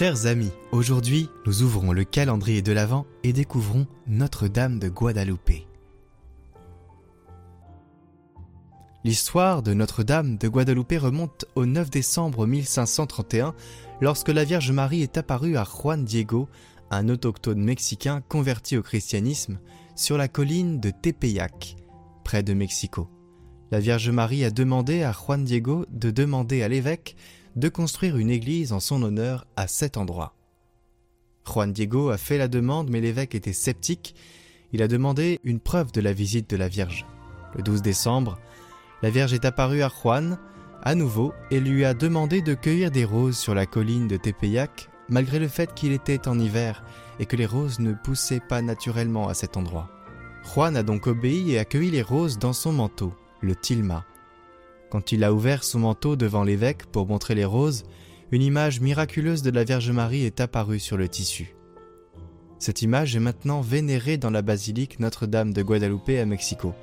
Chers amis, aujourd'hui nous ouvrons le calendrier de l'Avent et découvrons Notre-Dame de Guadalupe. L'histoire de Notre-Dame de Guadalupe remonte au 9 décembre 1531 lorsque la Vierge Marie est apparue à Juan Diego, un autochtone mexicain converti au christianisme, sur la colline de Tepeyac, près de Mexico. La Vierge Marie a demandé à Juan Diego de demander à l'évêque de construire une église en son honneur à cet endroit. Juan Diego a fait la demande mais l'évêque était sceptique. Il a demandé une preuve de la visite de la Vierge. Le 12 décembre, la Vierge est apparue à Juan à nouveau et lui a demandé de cueillir des roses sur la colline de Tepeyac malgré le fait qu'il était en hiver et que les roses ne poussaient pas naturellement à cet endroit. Juan a donc obéi et a cueilli les roses dans son manteau, le tilma. Quand il a ouvert son manteau devant l'évêque pour montrer les roses, une image miraculeuse de la Vierge Marie est apparue sur le tissu. Cette image est maintenant vénérée dans la basilique Notre-Dame de Guadalupe à Mexico,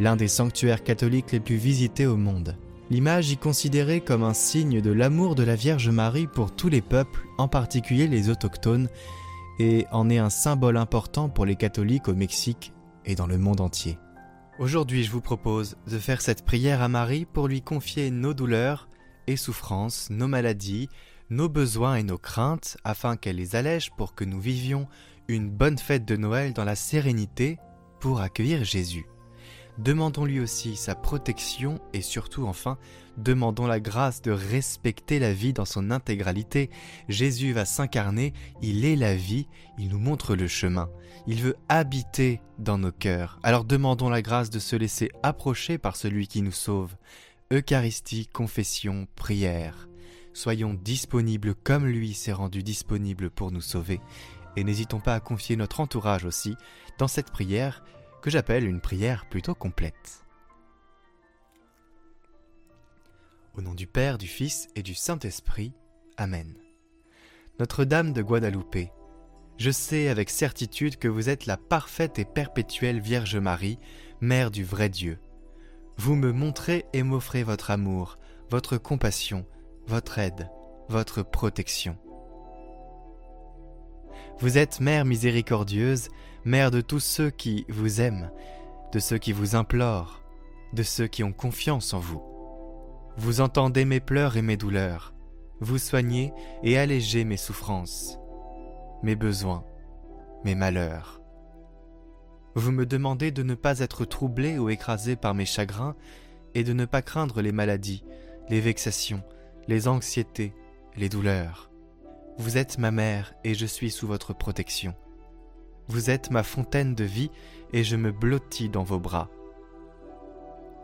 l'un des sanctuaires catholiques les plus visités au monde. L'image y considérée comme un signe de l'amour de la Vierge Marie pour tous les peuples, en particulier les autochtones, et en est un symbole important pour les catholiques au Mexique et dans le monde entier. Aujourd'hui, je vous propose de faire cette prière à Marie pour lui confier nos douleurs et souffrances, nos maladies, nos besoins et nos craintes, afin qu'elle les allège pour que nous vivions une bonne fête de Noël dans la sérénité pour accueillir Jésus. Demandons-lui aussi sa protection et surtout enfin, demandons la grâce de respecter la vie dans son intégralité. Jésus va s'incarner, il est la vie, il nous montre le chemin, il veut habiter dans nos cœurs. Alors demandons la grâce de se laisser approcher par celui qui nous sauve. Eucharistie, confession, prière. Soyons disponibles comme lui s'est rendu disponible pour nous sauver. Et n'hésitons pas à confier notre entourage aussi dans cette prière que j'appelle une prière plutôt complète. Au nom du Père, du Fils et du Saint-Esprit. Amen. Notre-Dame de Guadalupe, je sais avec certitude que vous êtes la parfaite et perpétuelle Vierge Marie, Mère du vrai Dieu. Vous me montrez et m'offrez votre amour, votre compassion, votre aide, votre protection. Vous êtes Mère miséricordieuse, Mère de tous ceux qui vous aiment, de ceux qui vous implorent, de ceux qui ont confiance en vous. Vous entendez mes pleurs et mes douleurs, vous soignez et allégez mes souffrances, mes besoins, mes malheurs. Vous me demandez de ne pas être troublé ou écrasé par mes chagrins et de ne pas craindre les maladies, les vexations, les anxiétés, les douleurs. Vous êtes ma mère et je suis sous votre protection. Vous êtes ma fontaine de vie et je me blottis dans vos bras.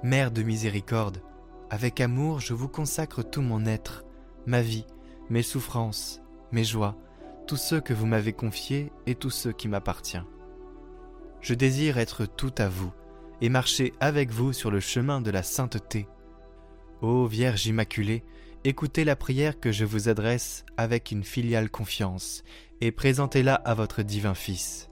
Mère de miséricorde, avec amour je vous consacre tout mon être, ma vie, mes souffrances, mes joies, tous ceux que vous m'avez confiés et tous ceux qui m'appartiennent. Je désire être tout à vous et marcher avec vous sur le chemin de la sainteté. Ô Vierge Immaculée, écoutez la prière que je vous adresse avec une filiale confiance et présentez-la à votre divin Fils.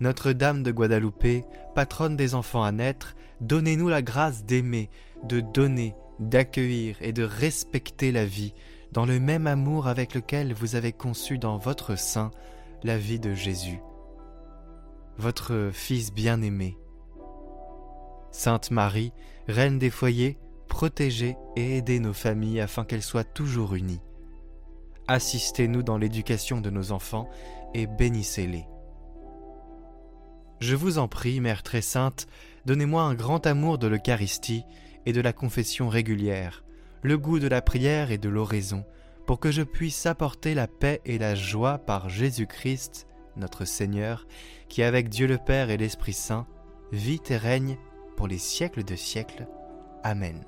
Notre-Dame de Guadalupe, patronne des enfants à naître, donnez-nous la grâce d'aimer, de donner, d'accueillir et de respecter la vie dans le même amour avec lequel vous avez conçu dans votre sein la vie de Jésus, votre Fils bien-aimé. Sainte Marie, Reine des foyers, protégez et aidez nos familles afin qu'elles soient toujours unies. Assistez-nous dans l'éducation de nos enfants et bénissez-les. Je vous en prie, Mère très sainte, donnez-moi un grand amour de l'Eucharistie et de la confession régulière, le goût de la prière et de l'oraison, pour que je puisse apporter la paix et la joie par Jésus-Christ, notre Seigneur, qui avec Dieu le Père et l'Esprit Saint vit et règne pour les siècles de siècles. Amen.